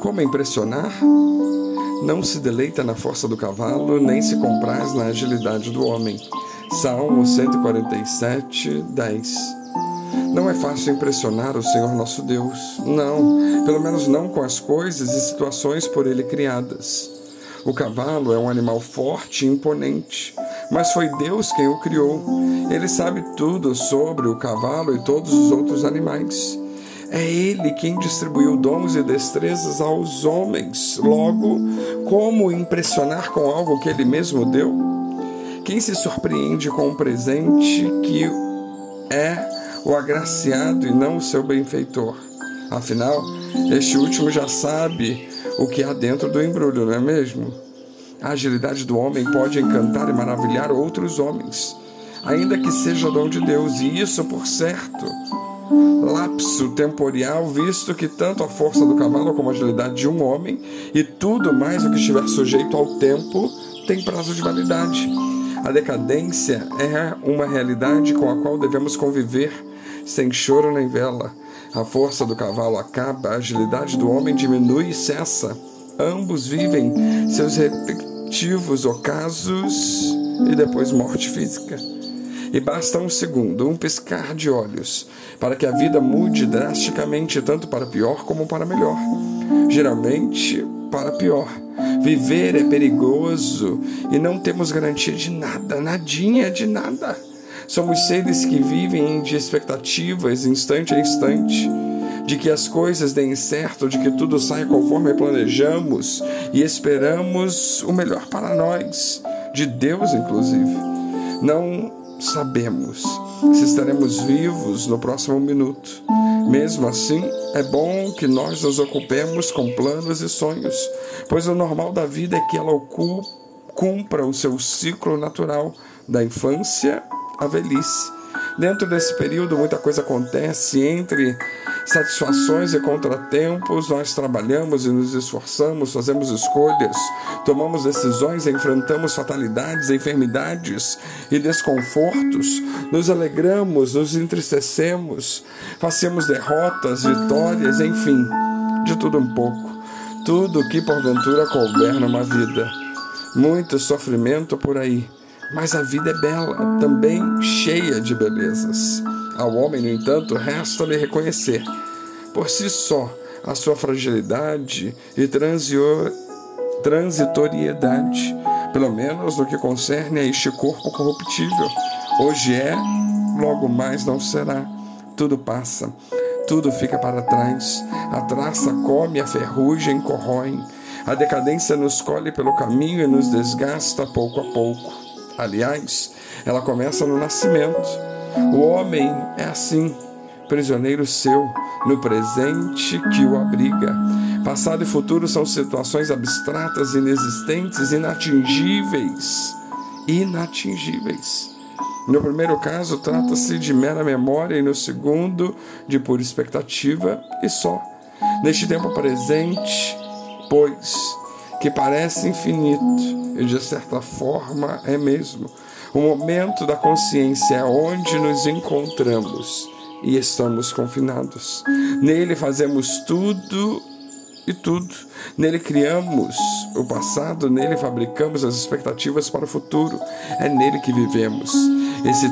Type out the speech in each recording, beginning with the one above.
Como impressionar? Não se deleita na força do cavalo, nem se compraz na agilidade do homem. Salmo 147, 10. Não é fácil impressionar o Senhor nosso Deus. Não, pelo menos não com as coisas e situações por ele criadas. O cavalo é um animal forte e imponente, mas foi Deus quem o criou. Ele sabe tudo sobre o cavalo e todos os outros animais. É Ele quem distribuiu dons e destrezas aos homens. Logo, como impressionar com algo que Ele mesmo deu? Quem se surpreende com um presente que é o agraciado e não o seu benfeitor? Afinal, este último já sabe o que há dentro do embrulho, não é mesmo? A agilidade do homem pode encantar e maravilhar outros homens, ainda que seja dom de Deus, e isso, por certo, lapso temporal, visto que tanto a força do cavalo como a agilidade de um homem e tudo mais o que estiver sujeito ao tempo tem prazo de validade. A decadência é uma realidade com a qual devemos conviver sem choro nem vela. A força do cavalo acaba, a agilidade do homem diminui e cessa. Ambos vivem seus respectivos ocasos e depois morte física. E basta um segundo, um piscar de olhos, para que a vida mude drasticamente, tanto para pior como para melhor. Geralmente, para pior. Viver é perigoso e não temos garantia de nada, nadinha de nada. Somos seres que vivem de expectativas, instante a instante, de que as coisas deem certo, de que tudo saia conforme planejamos e esperamos o melhor para nós, de Deus inclusive. Não sabemos se estaremos vivos no próximo minuto. Mesmo assim, é bom que nós nos ocupemos com planos e sonhos, pois o normal da vida é que ela cumpra o seu ciclo natural da infância à velhice. Dentro desse período, muita coisa acontece entre satisfações e contratempos, nós trabalhamos e nos esforçamos, fazemos escolhas, tomamos decisões, enfrentamos fatalidades, enfermidades e desconfortos, nos alegramos, nos entristecemos, fazemos derrotas, vitórias, enfim, de tudo um pouco. Tudo que porventura couber numa vida. Muito sofrimento por aí, mas a vida é bela, também cheia de belezas. Ao homem, no entanto, resta-lhe reconhecer, por si só, a sua fragilidade e transitoriedade, pelo menos no que concerne a este corpo corruptível. Hoje é, logo mais não será. Tudo passa, tudo fica para trás. A traça come, a ferrugem corrói. A decadência nos colhe pelo caminho e nos desgasta pouco a pouco. Aliás, ela começa no nascimento o homem é assim, prisioneiro seu, no presente que o abriga. Passado e futuro são situações abstratas, inexistentes, inatingíveis. Inatingíveis. No primeiro caso, trata-se de mera memória, e no segundo, de pura expectativa e só. Neste tempo presente, pois, que parece infinito, e de certa forma é mesmo, o momento da consciência é onde nos encontramos e estamos confinados. Nele fazemos tudo e tudo. Nele criamos o passado, nele fabricamos as expectativas para o futuro. É nele que vivemos. Esse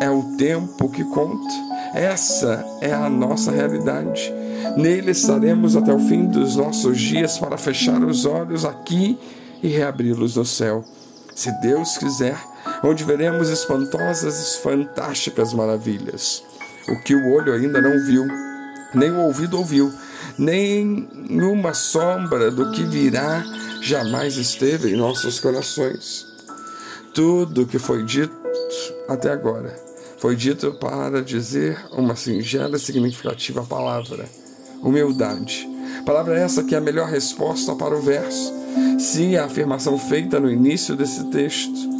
é o tempo que conta. Essa é a nossa realidade. Nele estaremos até o fim dos nossos dias para fechar os olhos aqui e reabri-los no céu. Se Deus quiser, onde veremos espantosas e fantásticas maravilhas. O que o olho ainda não viu, nem o ouvido ouviu, nem uma sombra do que virá jamais esteve em nossos corações. Tudo que foi dito até agora foi dito para dizer uma singela e significativa palavra: humildade. Palavra essa que é a melhor resposta para o verso. Sim, a afirmação feita no início desse texto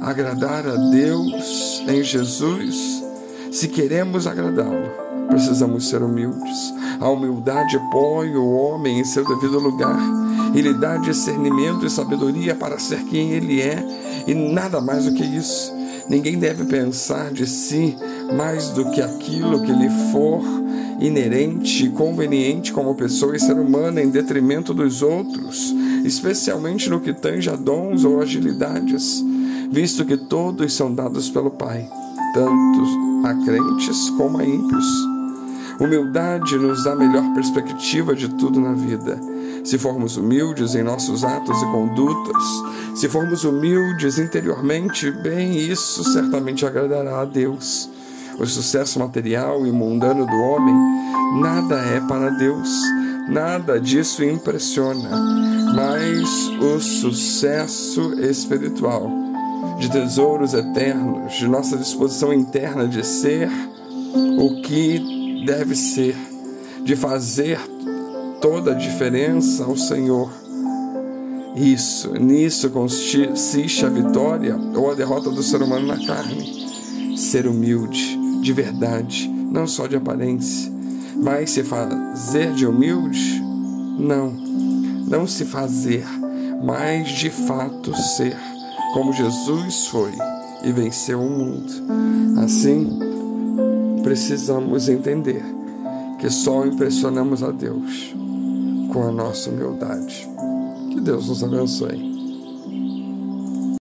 agradar a Deus em Jesus, se queremos agradá-lo, precisamos ser humildes. A humildade põe o homem em seu devido lugar e lhe dá discernimento e sabedoria para ser quem ele é e nada mais do que isso. Ninguém deve pensar de si mais do que aquilo que lhe for inerente e conveniente como pessoa e ser humana em detrimento dos outros, especialmente no que tange a dons ou agilidades, visto que todos são dados pelo Pai, tanto a crentes como a ímpios. Humildade nos dá a melhor perspectiva de tudo na vida. Se formos humildes em nossos atos e condutas, se formos humildes interiormente, bem, isso certamente agradará a Deus. O sucesso material e mundano do homem nada é para Deus, nada disso impressiona, mas o sucesso espiritual, de tesouros eternos, de nossa disposição interna de ser o que deve ser, de fazer toda a diferença ao Senhor. Isso, nisso consiste a vitória ou a derrota do ser humano na carne. Ser humilde, de verdade, não só de aparência, mas se fazer de humilde? Não, não se fazer, mas de fato ser, como Jesus foi e venceu o mundo. Assim, precisamos entender que só impressionamos a Deus com a nossa humildade. Deus nos abençoe.